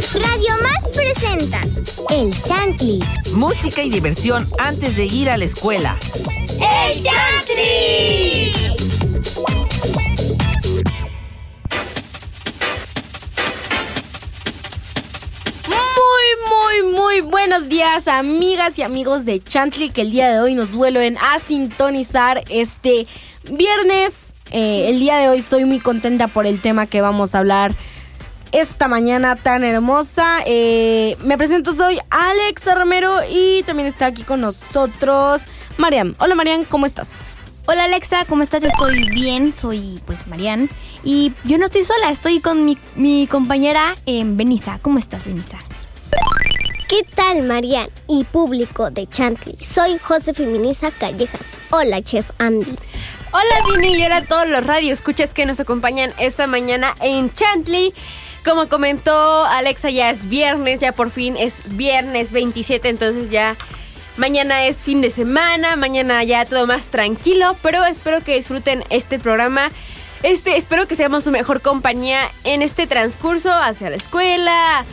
Radio Más presenta El Chantli. Música y diversión antes de ir a la escuela. ¡El Chantli! Muy, muy, muy buenos días, amigas y amigos de Chantley, que el día de hoy nos vuelven a sintonizar este viernes. Eh, el día de hoy estoy muy contenta por el tema que vamos a hablar esta mañana tan hermosa. Eh, me presento, soy Alex Romero y también está aquí con nosotros Marian. Hola Marian, ¿cómo estás? Hola Alexa, ¿cómo estás? Yo estoy bien, soy pues Marian. Y yo no estoy sola, estoy con mi, mi compañera eh, Benisa. ¿Cómo estás, Benisa? ¿Qué tal, Marian y público de Chantley? Soy José Feminisa Callejas. Hola, Chef Andy. Hola, Vini, y hola a todos los radioescuchas que nos acompañan esta mañana en Chantley. Como comentó Alexa, ya es viernes, ya por fin es viernes 27, entonces ya mañana es fin de semana, mañana ya todo más tranquilo, pero espero que disfruten este programa. Este, espero que seamos su mejor compañía en este transcurso hacia la escuela,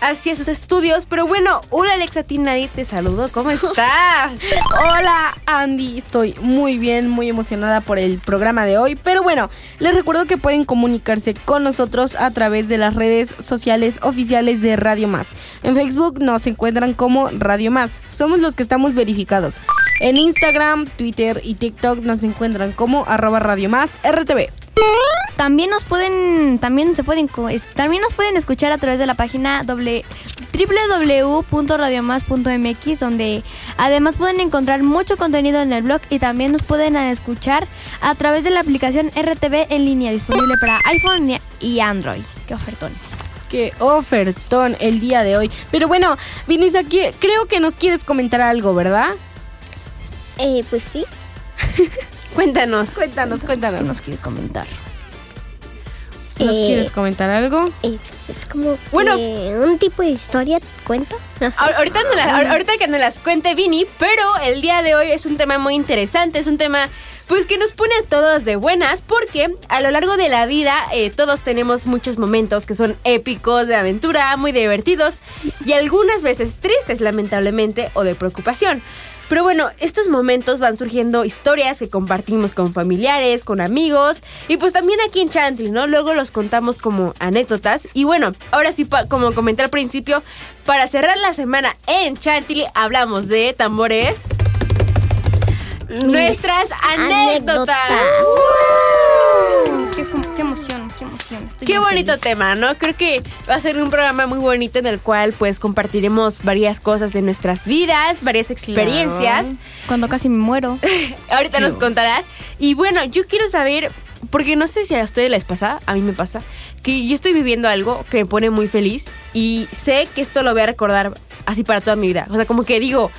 hacia sus estudios. Pero bueno, hola Alexa, a ti nadie te saludo. ¿Cómo estás? Hola Andy, estoy muy bien, muy emocionada por el programa de hoy. Pero bueno, les recuerdo que pueden comunicarse con nosotros a través de las redes sociales oficiales de Radio Más. En Facebook nos encuentran como Radio Más. Somos los que estamos verificados. En Instagram, Twitter y TikTok nos encuentran como arroba Radio Más RTV. También nos pueden, también se pueden, también nos pueden escuchar a través de la página doble, www.radiomas.mx donde además pueden encontrar mucho contenido en el blog y también nos pueden escuchar a través de la aplicación RTV en línea disponible para iPhone y- Android. Qué ofertón. Qué ofertón el día de hoy. Pero bueno, Vinicius, aquí creo que nos quieres comentar algo, ¿verdad? Eh, pues sí. Cuéntanos. Cuéntanos, ¿Qué cuéntanos. nos quieres comentar? ¿Nos Eh, quieres comentar algo? Eh, pues es como Bueno. que un tipo de historia, ¿cuento? No sé. Ahor- Ahorita, no la- ahor- ahorita que nos las cuente Vini, pero el día de hoy es un tema muy interesante, es un tema pues que nos pone a todos de buenas porque a lo largo de la vida eh, todos tenemos muchos momentos que son épicos, de aventura, muy divertidos y algunas veces tristes lamentablemente o de preocupación. Pero bueno, estos momentos van surgiendo historias que compartimos con familiares, con amigos y pues también aquí en Chantley, ¿no? Luego los contamos como anécdotas. Y bueno, ahora sí, como comenté al principio, para cerrar la semana en Chantley hablamos de tambores. Nuestras anécdotas. Qué emoción. Estoy Qué bonito feliz. tema, ¿no? Creo que va a ser un programa muy bonito en el cual pues compartiremos varias cosas de nuestras vidas, varias experiencias. Cuando casi me muero. Ahorita nos contarás. Y bueno, yo quiero saber, porque no sé si a ustedes les pasa, a mí me pasa, que yo estoy viviendo algo que me pone muy feliz y sé que esto lo voy a recordar así para toda mi vida. O sea, como que digo,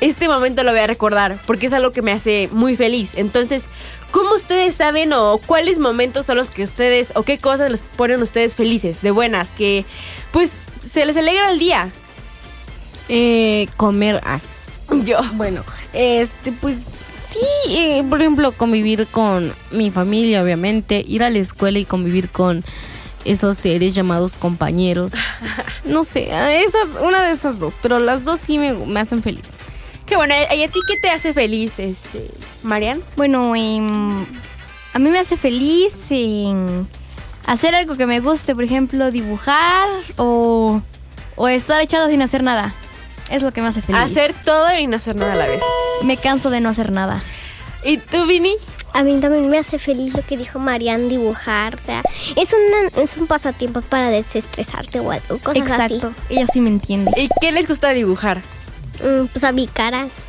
este momento lo voy a recordar porque es algo que me hace muy feliz. Entonces, ¿cómo ustedes saben o cuáles momentos son los que ustedes o qué cosas les ponen ustedes felices, de buenas, que pues se les alegra el día? Eh, comer. Ah, Yo. bueno, este, pues sí, eh, por ejemplo, convivir con mi familia, obviamente, ir a la escuela y convivir con esos seres llamados compañeros. No sé, esas, una de esas dos, pero las dos sí me, me hacen feliz. Bueno, ¿y a ti qué te hace feliz, este, Marian? Bueno, em, a mí me hace feliz em, hacer algo que me guste, por ejemplo, dibujar o, o estar echado sin hacer nada. Es lo que me hace feliz. Hacer todo y no hacer nada a la vez. Me canso de no hacer nada. ¿Y tú, Vini? A mí también me hace feliz lo que dijo Marian, dibujar. O sea, es, una- es un pasatiempo para desestresarte o algo, cosas Exacto. Ella sí me entiende. ¿Y qué les gusta dibujar? Mm, pues a mi caras.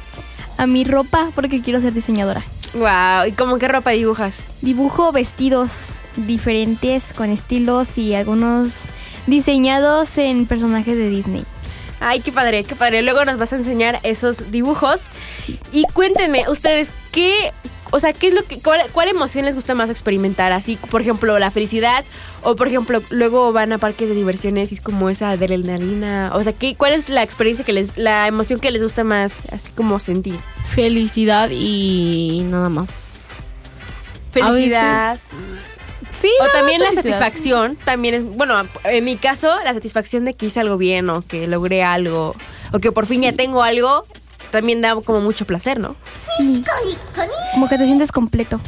A mi ropa porque quiero ser diseñadora. Wow, ¿y cómo qué ropa dibujas? Dibujo vestidos diferentes con estilos y algunos diseñados en personajes de Disney. Ay, qué padre, qué padre. Luego nos vas a enseñar esos dibujos. Y cuéntenme, ustedes, ¿qué, o sea, qué es lo que, cuál, cuál emoción les gusta más experimentar? Así, por ejemplo, la felicidad, o por ejemplo, luego van a parques de diversiones y es como esa adrenalina. O sea, ¿qué, ¿cuál es la experiencia que les, la emoción que les gusta más, así como sentir? Felicidad y nada más. Felicidad. Sí, o también la satisfacción, también es, bueno, en mi caso, la satisfacción de que hice algo bien o que logré algo o que por fin ya tengo algo, también da como mucho placer, ¿no? Sí. Como que te sientes completo.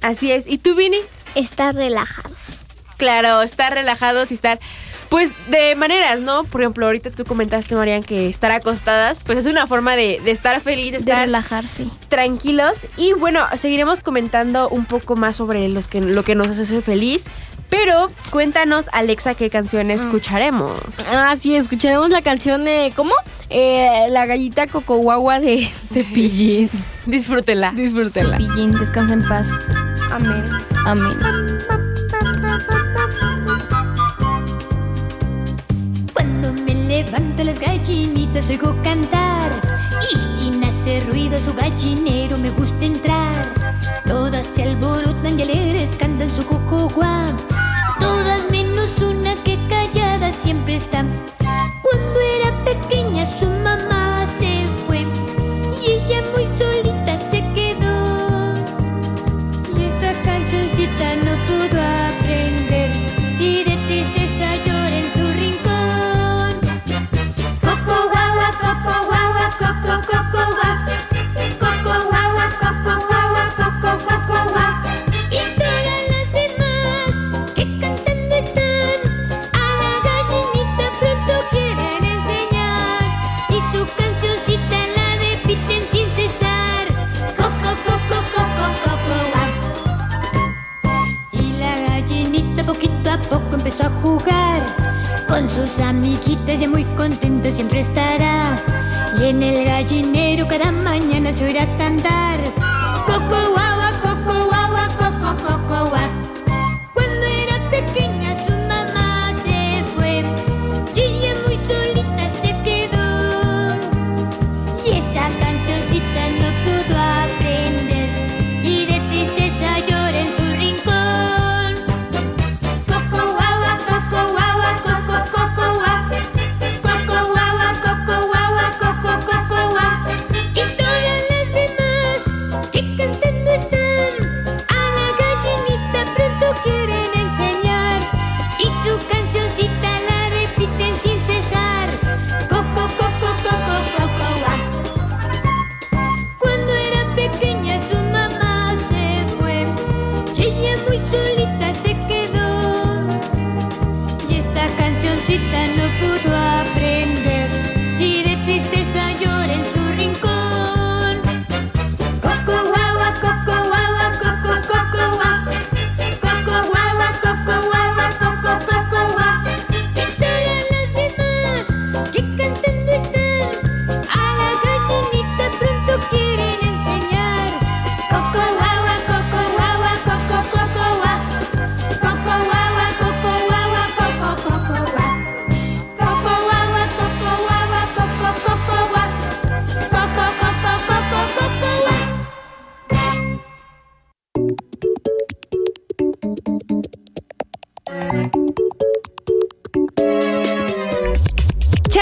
Así es. ¿Y tú, Vini? Estar relajados. Claro, estar relajados y estar, pues, de maneras, ¿no? Por ejemplo, ahorita tú comentaste, Marian, que estar acostadas, pues es una forma de, de estar feliz, de De estar relajarse. tranquilos. Y bueno, seguiremos comentando un poco más sobre los que, lo que nos hace feliz. Pero cuéntanos, Alexa, qué canción escucharemos. Ah, sí, escucharemos la canción de. ¿Cómo? Eh, la gallita coco guagua de Cepillín. Disfrútela. Disfrútela. Cepillín, descansa en paz. Amén. Amén. Cuando me levanto las gallinitas oigo cantar Y sin hacer ruido a su gallinero me gusta entrar Todas se alborotan y alegres cantan su cocoguá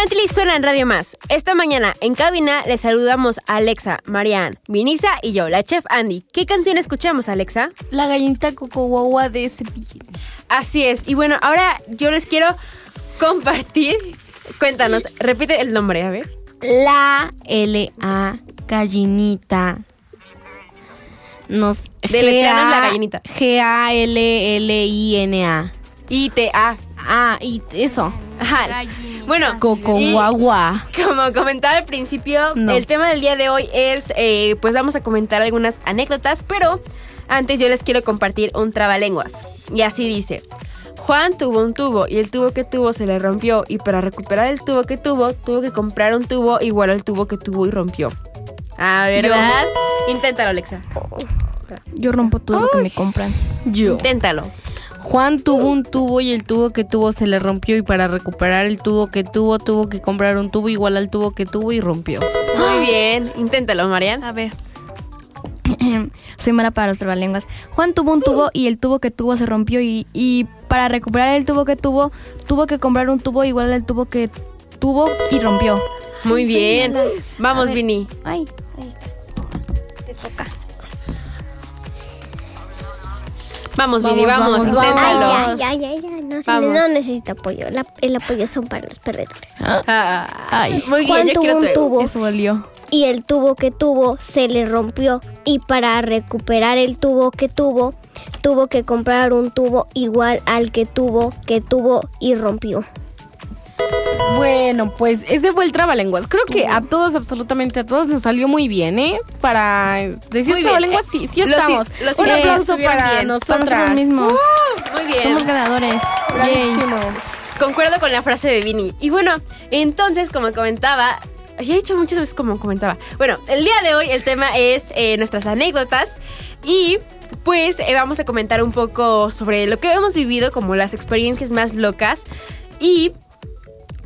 Chantley suena en Radio Más. Esta mañana en cabina les saludamos a Alexa, Marianne, Vinisa y yo, la chef Andy. ¿Qué canción escuchamos, Alexa? La gallinita coco guagua de Cepillín. Así es. Y bueno, ahora yo les quiero compartir. Cuéntanos, repite el nombre, a ver. La L-A gallinita. Nos Deletréanos G-A- la gallinita. G-A-L-L-I-N-A. I-T-A. Ah, y eso. Ajá. Bueno, Coco guagua. Como comentaba al principio, No. el tema del día de hoy es, eh, pues vamos a comentar algunas anécdotas, pero antes yo les quiero compartir un trabalenguas. Y así dice, Juan tuvo un tubo y el tubo que tuvo se le rompió y para recuperar el tubo que tuvo, tuvo que comprar un tubo igual al tubo que tuvo y rompió. Ah, ¿verdad? Inténtalo, Alexa. Yo rompo todo lo que me compran. Yo. Inténtalo. Juan tuvo un tubo y el tubo que tuvo se le rompió y para recuperar el tubo que tuvo tuvo que comprar un tubo igual al tubo que tuvo y rompió. Muy bien. Inténtalo, Marian. A ver. Soy mala para los trabalenguas. Juan tuvo un tubo y el tubo que tuvo se rompió y, y para recuperar el tubo que tuvo, tuvo que comprar un tubo igual al tubo que tuvo y rompió. Muy bien. Vamos, Vini. Ay, ahí está. Te toca. Vamos, Vini, Vamos, vamos, vamos, inténtalo. vamos. Ya, ya, ya, ya. No, Vamos. no necesito apoyo. La- el apoyo son para los perdedores. Ah, Ay, muy bien, Juan yo tuvo un tu- tubo eso dolió. y el tubo que tuvo se le rompió. Y para recuperar el tubo que tuvo, tuvo que comprar un tubo igual al que tuvo, que tuvo y rompió. Bueno, pues ese fue el trabalenguas. Creo que a todos, absolutamente a todos, nos salió muy bien, ¿eh? Para decir Muy bien. trabalenguas, sí, sí Los estamos. los Un i- aplauso para bien. Nosotras. nosotros mismos. Muy bien. Somos ganadores. Bravísimo. Concuerdo con la frase de Vini. Y bueno, entonces, como comentaba, ya he dicho muchas veces como comentaba. Bueno, el día de hoy el tema es eh, nuestras anécdotas y pues eh, vamos a comentar un poco sobre lo que hemos vivido, como las experiencias más locas. Y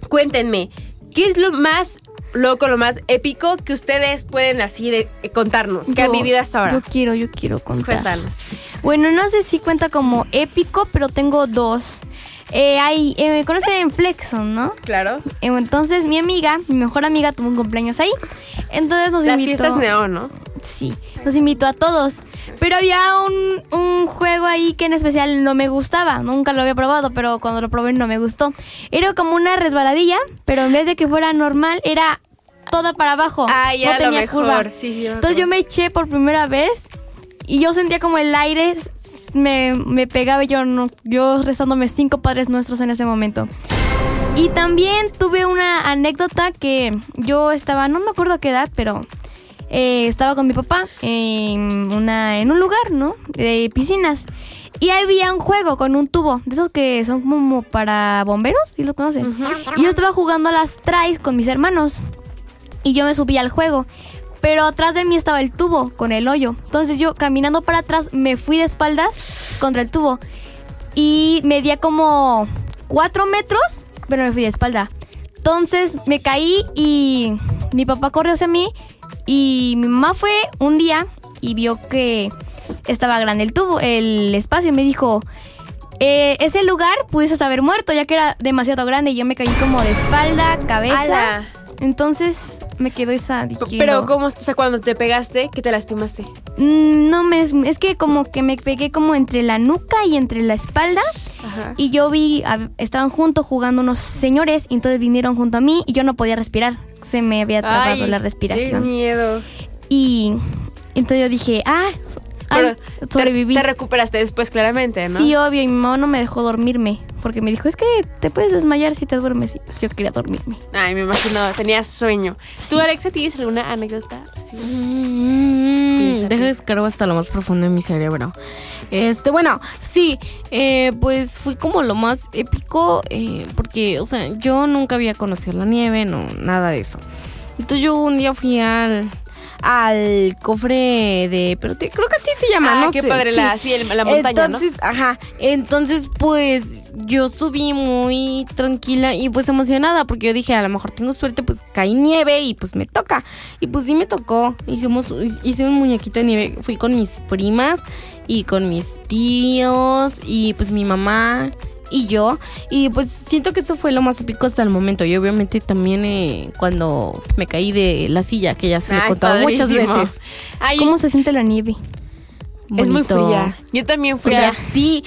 cuéntenme, ¿qué es lo más loco, lo más épico que ustedes pueden así de, eh, contarnos, que han Yo- vivido hasta ahora? Yo quiero, yo quiero contar. Cuéntanos. Bueno, no sé si cuenta como épico, pero tengo dos. Eh, hay, eh, me conocen Flexon, ¿no? Claro. Entonces mi amiga, mi mejor amiga, tuvo un cumpleaños ahí. Entonces nos Las invitó. fiestas neón, ¿no? Sí, nos invitó a todos. Pero había un, un juego ahí que en especial no me gustaba. Nunca lo había probado, pero cuando lo probé no me gustó. Era como una resbaladilla, pero en vez de que fuera normal, era toda para abajo. Ah, ya no lo tenía mejor. curva. Sí, sí, Entonces yo me eché por primera vez y yo sentía como el aire me, me pegaba y yo, no, yo rezándome cinco padres nuestros en ese momento. Y también tuve una anécdota que yo estaba, no me acuerdo qué edad, pero eh, estaba con mi papá en, una, en un lugar, ¿no? De piscinas. Y había un juego con un tubo, de esos que son como para bomberos, ¿sí lo conocen? Y yo estaba jugando a las trays con mis hermanos. Y yo me subí al juego. Pero atrás de mí estaba el tubo con el hoyo. Entonces yo caminando para atrás me fui de espaldas contra el tubo. Y medía como 4 metros, pero me fui de espalda. Entonces me caí y mi papá corrió hacia mí. Y mi mamá fue un día y vio que estaba grande el tubo, el espacio. Y me dijo, eh, ese lugar pudiste haber muerto ya que era demasiado grande. Y yo me caí como de espalda, cabeza. Entonces me quedó esa dije, Pero. ¿cómo? O sea, cuando te pegaste, que te lastimaste? Mm, No me es que como que me pegué como entre la nuca y entre la espalda Ajá. y yo vi estaban juntos jugando unos señores y entonces vinieron junto a mí y yo no podía respirar. Se me había trabado la Qué respiración. miedo. Y entonces yo dije, ah, Pero te- sobreviví. Te, recuperaste después, claramente, ¿no? Sí, obvio, y mi mamá no me dejó dormirme porque me dijo, es que te puedes desmayar si te duermes. Y pues yo quería dormirme. Ay, me imagino, tenías sueño. ¿Tú, Alexa, tienes alguna anécdota? Sí. Mm, deja descargo hasta lo más profundo de mi cerebro. Este, bueno, sí, eh, pues fui como lo más épico, eh, porque, o sea, yo nunca había conocido la nieve, no, nada de eso. Entonces yo un día fui al al cofre de, pero te- creo que así se llama, Ah, no qué sé, padre, sí. la, sí, el- la montaña, entonces, ajá, entonces pues yo subí muy tranquila y pues emocionada porque yo dije, a lo mejor tengo suerte, pues cae nieve y pues me toca. Y pues sí me tocó. Hicimos hice un muñequito de nieve, fui con mis primas y con mis tíos y pues mi mamá y yo y pues siento que eso fue lo más épico hasta el momento y obviamente también eh, cuando me caí de la silla que ya se lo he contado muchas veces Ay, ¿Cómo se siente la nieve? es muy fría. Yo también O fui. sea, sí,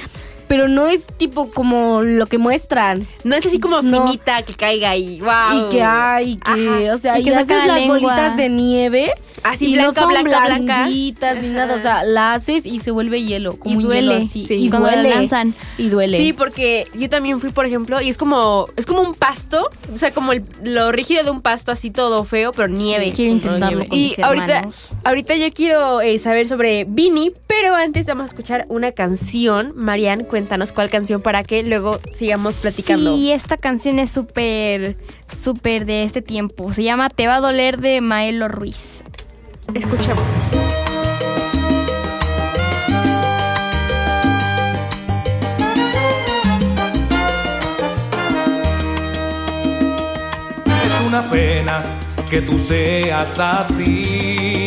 pero no es tipo como lo que muestran. no es así como No. finita que caiga y wow. Y que hay, que, Ajá. o sea, Y y, que haces la las lengua. bolitas de nieve. Así y blanca, no son blanca, blanca. blanditas ni nada, o sea, la haces y se vuelve hielo, como Y un hielo duele. así. Sí. Y Cuando la duele. lanzan. Y duele. Sí, porque yo también fui, por ejemplo, y es como es como un pasto, o sea, como el- lo rígido de un pasto así todo feo, pero nieve. Quiero intentarlo con Y mis ahorita, ahorita yo quiero eh, saber sobre Vini, pero antes vamos a escuchar una canción. Marian, cuéntanos cuál canción para que luego sigamos platicando. Sí, esta canción es súper, súper de este tiempo. Se llama Te va a doler de Maelo Ruiz. Escuchamos. Es una pena que tú seas así,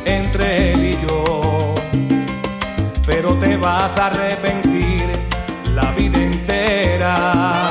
pero te vas a arrepentir la vida entera.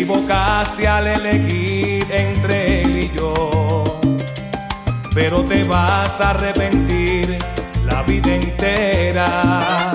equivocaste al elegir entre él y yo, pero te vas a arrepentir la vida entera.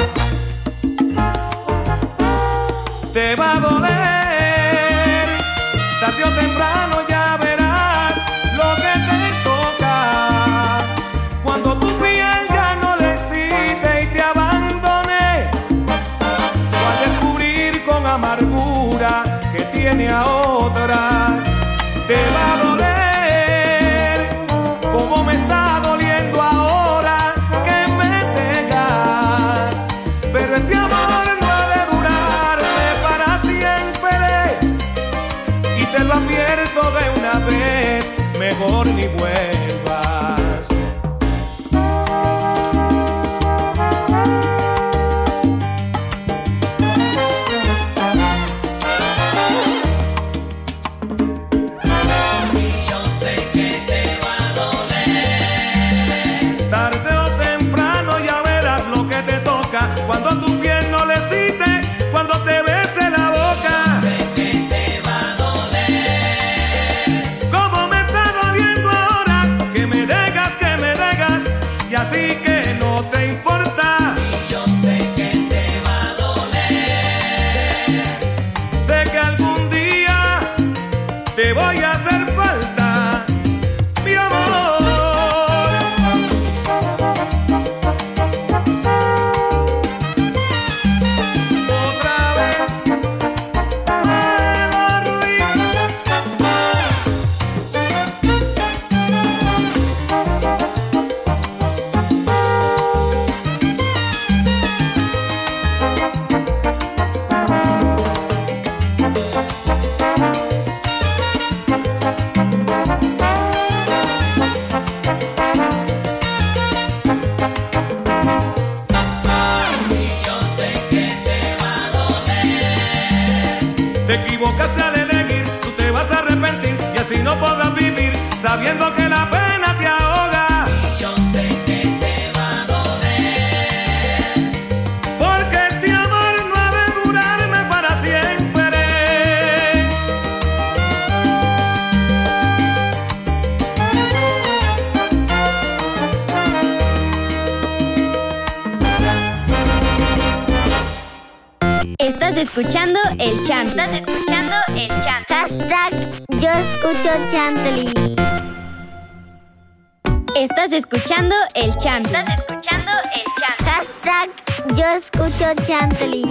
escuchando. Estás escuchando el chant. Hashtag yo escucho chantley.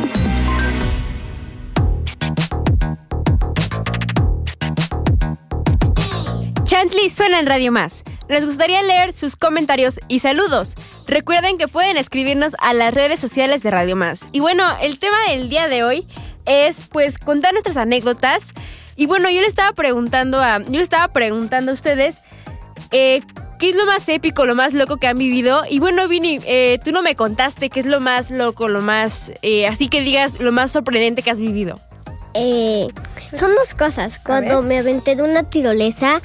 Chantley suena en Radio Más. Nos gustaría leer sus comentarios y saludos. Recuerden que pueden escribirnos a las redes sociales de Radio Más. Y bueno, el tema del día de hoy es pues contar nuestras anécdotas. Y bueno, yo le estaba preguntando a. Yo le estaba preguntando a ustedes. Eh, ¿qué es lo más épico, lo más loco que han vivido? Y bueno, Vini, eh, tú no me contaste qué es lo más loco, lo más, eh, así que digas, lo más sorprendente que has vivido. Eh, son dos cosas. Cuando me aventé de una tirolesa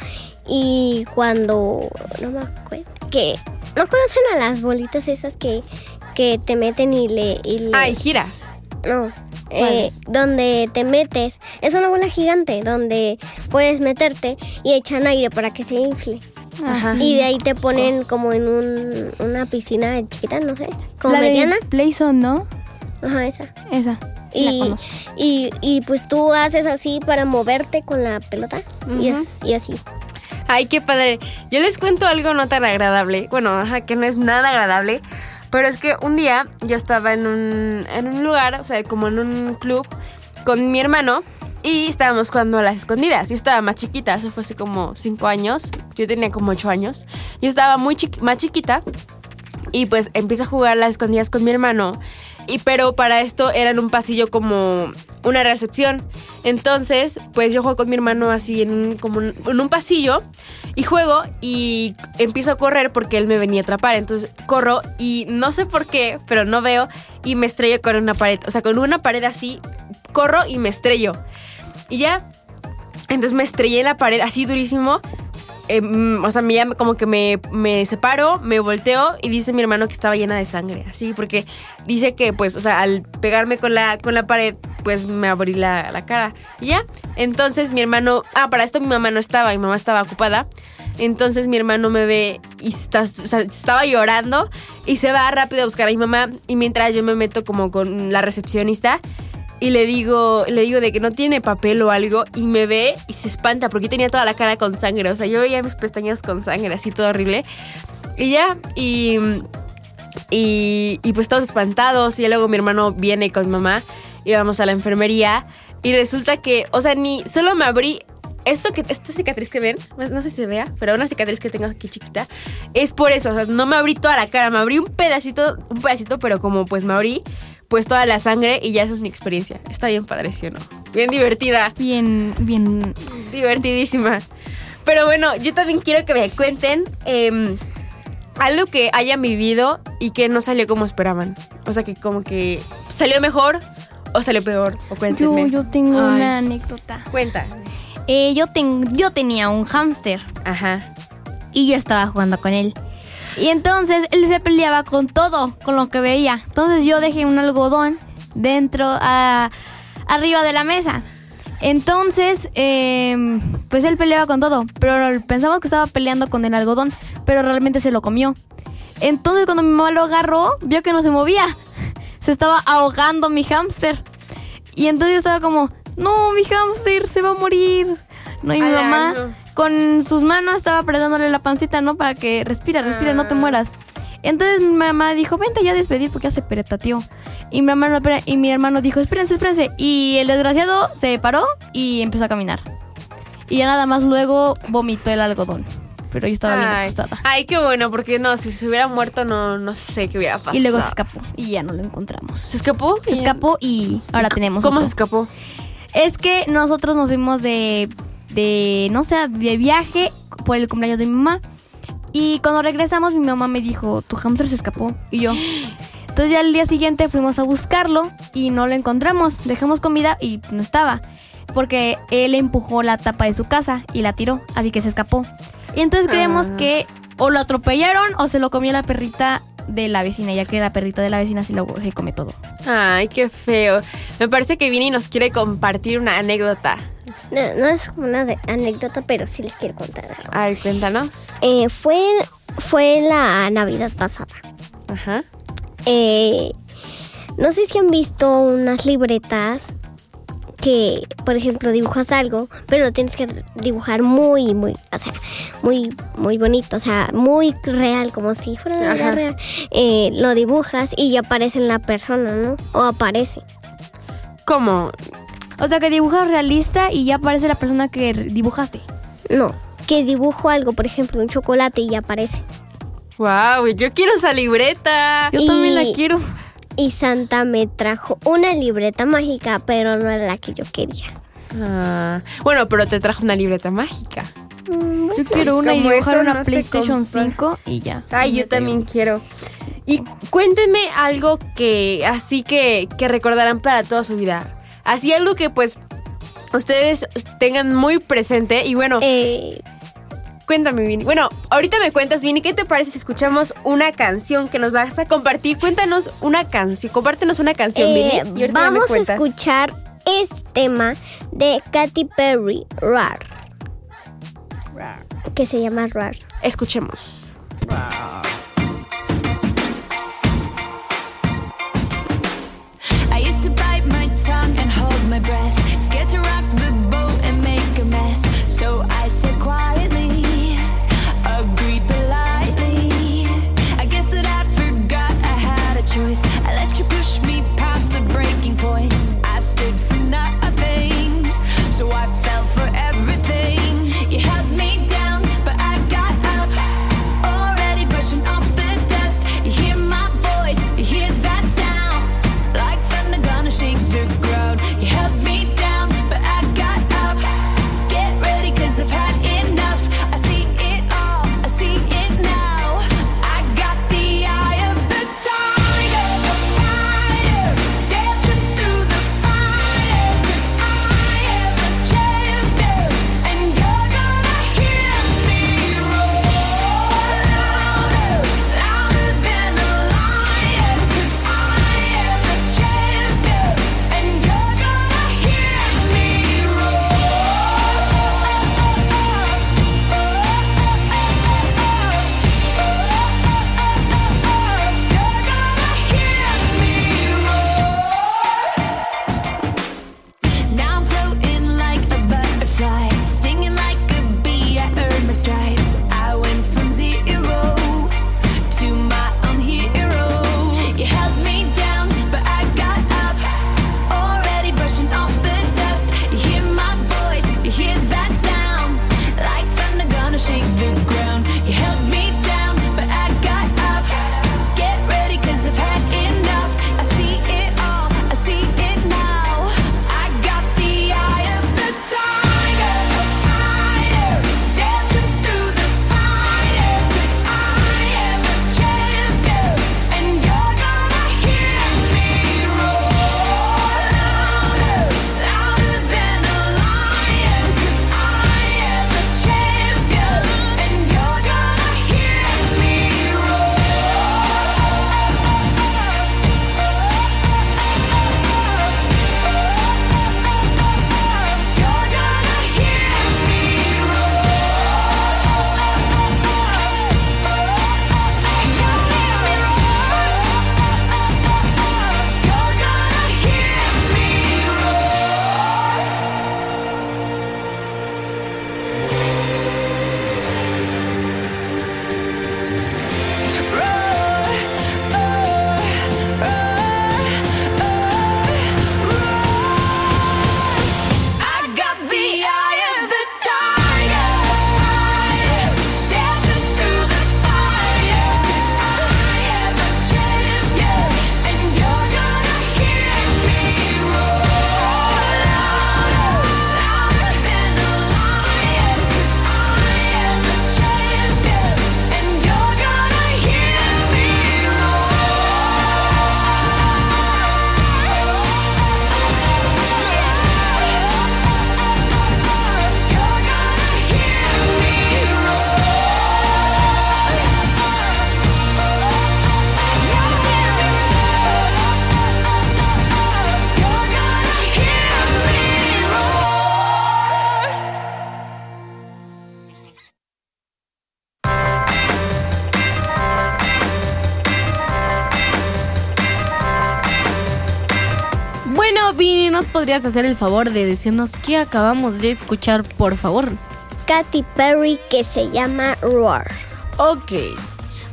y cuando. No me acuerdo. Que. ¿No conocen a las bolitas esas que, que te meten y le. Y le- Ay, giras. No. eh, donde te metes. Es una bola gigante donde puedes meterte y echan aire para que se infle. Ajá. Y de ahí te ponen como en un, una piscina chiquita, no sé. Como La de mediana. Playzone, ¿no? Ajá, esa. Esa. Y, y, y pues tú haces así para moverte con la pelota y, es, y así. Ay, qué padre. Yo les cuento algo no tan agradable. Bueno, ajá, que no es nada agradable. Pero es que un día yo estaba en un, en un lugar, o sea, como en un club, con mi hermano. Y estábamos jugando a las escondidas. Yo estaba más chiquita, eso fue hace como 5 años. Yo tenía como 8 años. Yo estaba muy más chiquita. Y pues empiezo a jugar las escondidas con mi hermano. Y pero para esto era en un pasillo como una recepción. Entonces, pues yo juego con mi hermano así en un, como en un pasillo. Y juego y empiezo a correr porque él me venía a atrapar. Entonces corro y no sé por qué, pero no veo. Y me estrello con una pared. O sea, con una pared así, corro y me estrello. Y ya, entonces me estrellé en la pared así durísimo. Eh, mm, o sea, me, como que me, me separo, me volteo y dice mi hermano que estaba llena de sangre, así, porque dice que, pues, o sea, al pegarme con la, con la pared, pues me abrí la, la cara. Y ya, entonces mi hermano, ah, para esto mi mamá no estaba, mi mamá estaba ocupada. Entonces mi hermano me ve y está, estaba llorando y se va rápido a buscar a mi mamá. Y mientras yo me meto como con la recepcionista y le digo, le digo de que no tiene papel o algo y me ve y se espanta porque yo tenía toda la cara con sangre. O sea, yo veía mis pestañas con sangre, así todo horrible. Y ya, y, y, pues todos espantados. Y luego mi hermano viene con mamá y vamos a la enfermería. Y resulta que, o sea, ni solo me abrí. Esto que, esta cicatriz que ven, no sé si se vea, pero una cicatriz que tengo aquí chiquita, es por eso, o sea, no me abrí toda la cara, me abrí un pedacito, un pedacito, pero como pues me abrí, pues toda la sangre y ya esa es mi experiencia. Está bien padre, ¿sí o no? Bien divertida, Bien, bien. divertidísima. Pero bueno, yo también quiero que me cuenten em, algo que hayan vivido y que no salió como esperaban. O sea, que como que salió mejor o salió peor. O Yo, cuéntenme. yo tengo Ay. una anécdota. Cuenta. Eh, yo, ten- yo tenía un hámster Ajá. y yo estaba jugando con él. Y entonces él se peleaba con todo, con lo que veía. Entonces yo dejé un algodón dentro, a, arriba de la mesa. Entonces, em, pues él peleaba con todo, pero pensamos que estaba peleando con el algodón, pero realmente se lo comió. Entonces cuando mi mamá lo agarró, vio que no se movía. Se estaba ahogando mi hámster. Y entonces yo estaba como, no, mi hámster se va a morir. No, y mi mamá no. Con sus manos estaba apretándole la pancita, ¿no? Para que respira, respira, no te mueras. Entonces mi mamá dijo, vente ya a despedir porque ya se peretateó. Y mi hermano, y mi hermano dijo, espérense, espérense. Y el desgraciado se paró y empezó a caminar. Y ya nada más luego vomitó el algodón. Pero yo estaba bien Ay. asustada. Ay, qué bueno, porque no, si se hubiera muerto, no, no sé qué hubiera pasado. Y luego se escapó y ya no lo encontramos. ¿Se escapó? Se escapó y ahora tenemos ¿Cómo otro. se escapó? Es que nosotros nos fuimos de, de, no sé, de viaje por el cumpleaños de mi mamá. Y cuando regresamos, mi mamá me dijo, tu hamster se escapó. Y yo. Entonces ya el día siguiente fuimos a buscarlo y no lo encontramos. Dejamos comida y no estaba. Porque él empujó la tapa de su casa y la tiró, así que se escapó. Y entonces creemos Ah. que o lo atropellaron o se lo comió la perrita de la vecina, ya que la perrita de la vecina sí lo, se come todo. Ay, qué feo. Me parece que Vini nos quiere compartir una anécdota. No, no es como una anécdota, pero sí les quiero contar algo. A ver, cuéntanos. Eh, fue, fue la Navidad pasada. Ajá. Eh, no sé si han visto unas libretas que, por ejemplo, dibujas algo, pero lo tienes que dibujar muy, muy, o sea, muy, muy bonito, o sea, muy real, como si fuera verdad Ajá. real. Eh, lo dibujas y ya aparece en la persona, ¿no? O aparece. ¿Cómo? O sea, que dibujas realista y ya aparece la persona que dibujaste. No, que dibujo algo, por ejemplo, un chocolate y ya aparece. Wow, yo quiero esa libreta. Yo también la quiero. Y Santa me trajo una libreta mágica, pero no era la que yo quería. Ah, bueno, pero te trajo una libreta mágica. Mm, yo quiero una y dibujar una PlayStation 5 y ya. Ay, yo también quiero. Y cuéntenme algo que así que, que recordarán para toda su vida. Así algo que pues ustedes tengan muy presente y bueno... Eh, cuéntame, Vini. Bueno, ahorita me cuentas, Vini, ¿qué te parece si escuchamos una canción que nos vas a compartir? Cuéntanos una canción, compártenos una canción, eh, Vini. Vamos a escuchar este tema de Katy Perry, Rar. Rar. Que se llama Rar. Escuchemos. Rar. down and hold my breath. Scared to rock the Bueno, Vini, ¿nos podrías hacer el favor de decirnos qué acabamos de escuchar, por favor? Katy Perry, que se llama Roar. Ok.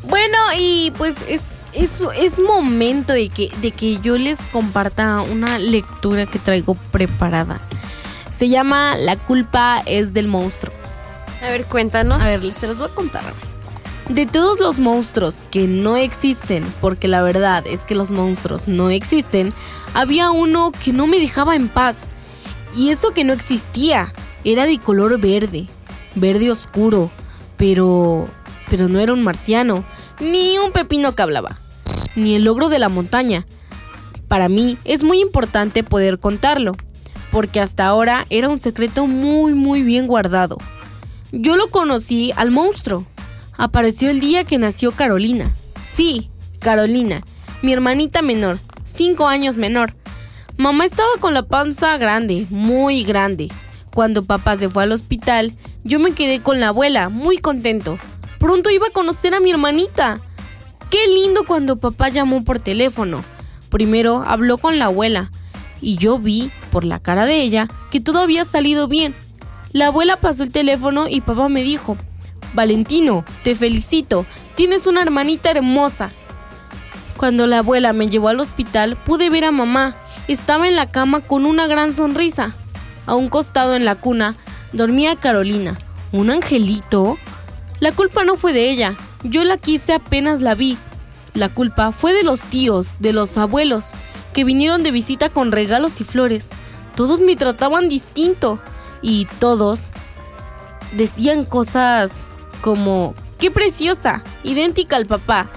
Bueno, y pues es, es, es momento de que, de que yo les comparta una lectura que traigo preparada. Se llama La culpa es del monstruo. A ver, cuéntanos. A ver, se los voy a contar. De todos los monstruos que no existen, porque la verdad es que los monstruos no existen, había uno que no me dejaba en paz. Y eso que no existía, era de color verde, verde oscuro, pero... pero no era un marciano, ni un pepino que hablaba, ni el logro de la montaña. Para mí es muy importante poder contarlo, porque hasta ahora era un secreto muy muy bien guardado. Yo lo conocí al monstruo Apareció el día que nació Carolina. Sí, Carolina, mi hermanita menor, cinco años menor. Mamá estaba con la panza grande, muy grande. Cuando papá se fue al hospital, yo me quedé con la abuela, muy contento. Pronto iba a conocer a mi hermanita. Qué lindo cuando papá llamó por teléfono. Primero habló con la abuela y yo vi, por la cara de ella, que todo había salido bien. La abuela pasó el teléfono y papá me dijo, Valentino, te felicito, tienes una hermanita hermosa. Cuando la abuela me llevó al hospital pude ver a mamá. Estaba en la cama con una gran sonrisa. A un costado en la cuna dormía Carolina. ¿Un angelito? La culpa no fue de ella. Yo la quise apenas la vi. La culpa fue de los tíos, de los abuelos, que vinieron de visita con regalos y flores. Todos me trataban distinto. Y todos decían cosas como, ¡qué preciosa! Idéntica al papá.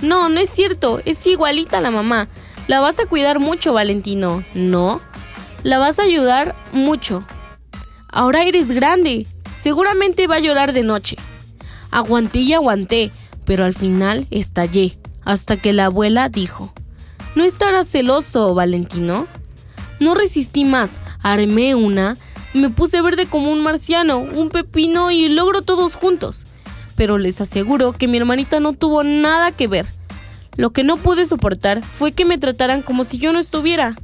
No, no es cierto, es igualita a la mamá. La vas a cuidar mucho, Valentino. No. La vas a ayudar mucho. Ahora eres grande. Seguramente va a llorar de noche. Aguanté y aguanté, pero al final estallé, hasta que la abuela dijo, ¿No estarás celoso, Valentino? No resistí más, armé una, me puse verde como un marciano, un pepino y logro todos juntos. Pero les aseguro que mi hermanita no tuvo nada que ver. Lo que no pude soportar fue que me trataran como si yo no estuviera.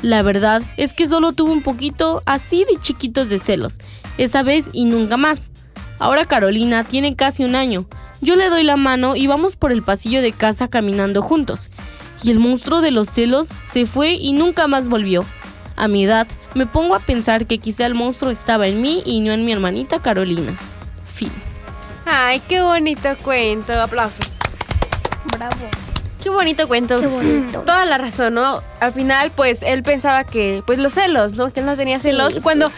La verdad es que solo tuve un poquito así de chiquitos de celos, esa vez y nunca más. Ahora Carolina tiene casi un año. Yo le doy la mano y vamos por el pasillo de casa caminando juntos. Y el monstruo de los celos se fue y nunca más volvió. A mi edad, me pongo a pensar que quizá el monstruo estaba en mí y no en mi hermanita Carolina. Fin. Ay, qué bonito cuento. Aplausos. Bravo. Qué bonito cuento. Qué bonito. Toda la razón, ¿no? Al final, pues, él pensaba que, pues, los celos, ¿no? Que él no tenía Sí, celos. Cuando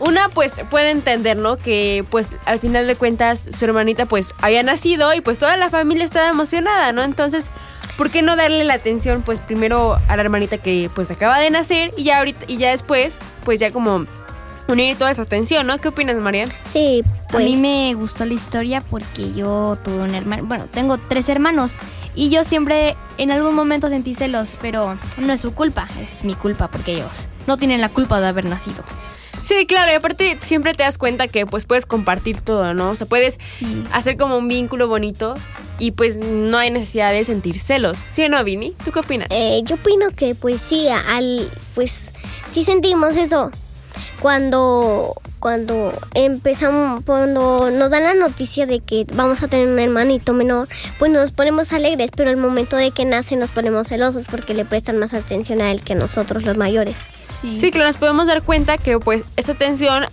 una, pues, puede entender, ¿no? Que, pues, al final de cuentas, su hermanita, pues, había nacido y, pues, toda la familia estaba emocionada, ¿no? Entonces, ¿por qué no darle la atención, pues, primero a la hermanita que, pues, acaba de nacer y ya ahorita, y ya después, pues, ya como unir toda esa atención, ¿no? ¿Qué opinas, Marian? Sí, pues. a mí me gustó la historia porque yo tuve un hermano, bueno, tengo tres hermanos y yo siempre en algún momento sentí celos, pero no es su culpa, es mi culpa porque ellos no tienen la culpa de haber nacido. Sí, claro, y aparte siempre te das cuenta que pues puedes compartir todo, ¿no? O sea, puedes Sí. hacer como un vínculo bonito y pues no hay necesidad de sentir celos. ¿Sí o no, Vini? ¿Tú qué opinas? Eh, yo opino que pues sí, al pues sí sentimos eso cuando cuando empezamos cuando nos dan la noticia de que vamos a tener un hermanito menor, pues nos ponemos alegres, pero al momento de que nace nos ponemos celosos porque le prestan más atención a él que nosotros los mayores. Sí. Sí, claro, nos podemos dar cuenta que pues esa atención,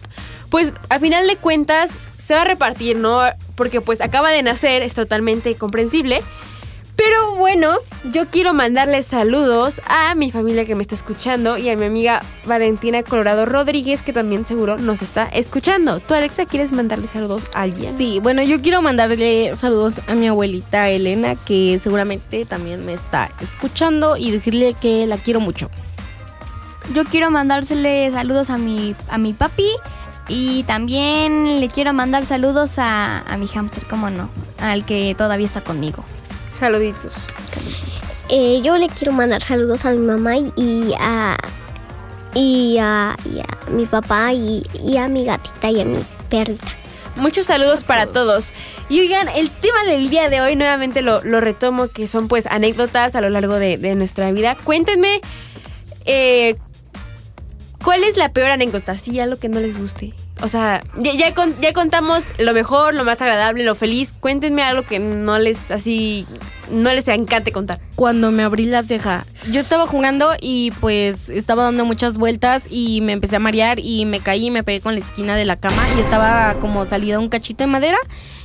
pues al final de cuentas se va a repartir, ¿no? Porque pues acaba de nacer, es totalmente comprensible. Pero bueno, yo quiero mandarles saludos a mi familia que me está escuchando y a mi amiga Valentina Colorado Rodríguez que también seguro nos está escuchando. ¿Tú, Alexa, quieres mandarle saludos a alguien? Sí, bueno, yo quiero mandarle saludos a mi abuelita Elena, que seguramente también me está escuchando, y decirle que la quiero mucho. Yo quiero mandársele saludos a mi, a mi papi y también le quiero mandar saludos a, a mi hamster, cómo no, al que todavía está conmigo. Saluditos. Eh, yo le quiero mandar saludos a mi mamá y, a y a, y a mi papá y, y a mi gatita y a mi perrita. Muchos saludos para todos. Y oigan, el tema del día de hoy nuevamente lo, lo retomo, que son pues anécdotas a lo largo de, de nuestra vida. Cuéntenme, eh, ¿cuál es la peor anécdota? Sí, algo que no les guste. O sea, ya, ya, con- ya contamos lo mejor, lo más agradable, lo feliz. Cuéntenme algo que no les así, no les encante contar. Cuando me abrí la ceja, yo estaba jugando y pues estaba dando muchas vueltas y me empecé a marear y me caí y me pegué con la esquina de la cama y estaba como salida un cachito de madera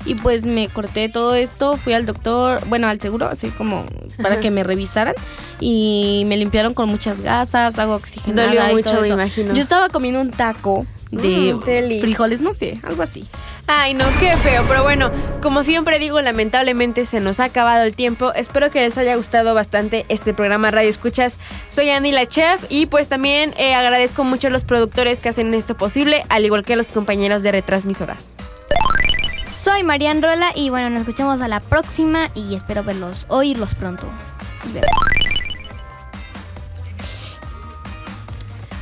y pues me corté todo esto, fui al doctor, bueno, al seguro, así como para que me revisaran y me limpiaron con muchas gasas, agua oxigenada Dolió y mucho, me imagino. Yo estaba comiendo un taco de Mm, frijoles, no sé, algo así. Ay, no, qué feo. Pero bueno, como siempre digo, lamentablemente se nos ha acabado el tiempo. Espero que les haya gustado bastante este programa Radio Escuchas. Soy Andy la Chef y pues también eh, agradezco mucho a los productores que hacen esto posible, al igual que a los compañeros de retransmisoras. Soy Marian Rola y bueno, nos escuchamos a la próxima y espero verlos, oírlos pronto. Y ver-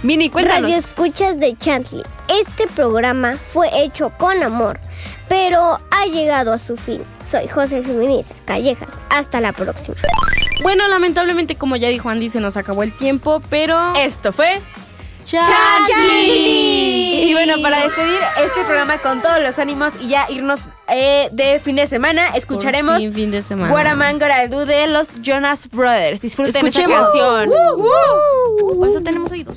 Mini, cuéntanos. Radio Escuchas de Chantley. Este programa fue hecho con amor, pero ha llegado a su fin. Soy José Feminiza Callejas. Hasta la próxima. Bueno, lamentablemente, como ya dijo Andy, se nos acabó el tiempo, pero. Esto fue ¡Chantley! Y bueno, para despedir este programa con todos los ánimos y ya irnos eh, de fin de semana, escucharemos fin, fin de semana. What a Man Gotta Do de los Jonas Brothers. Disfruten Escuchemos. esta canción. Por eso tenemos oídos.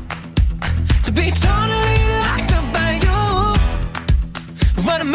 To be totally locked up by you. What a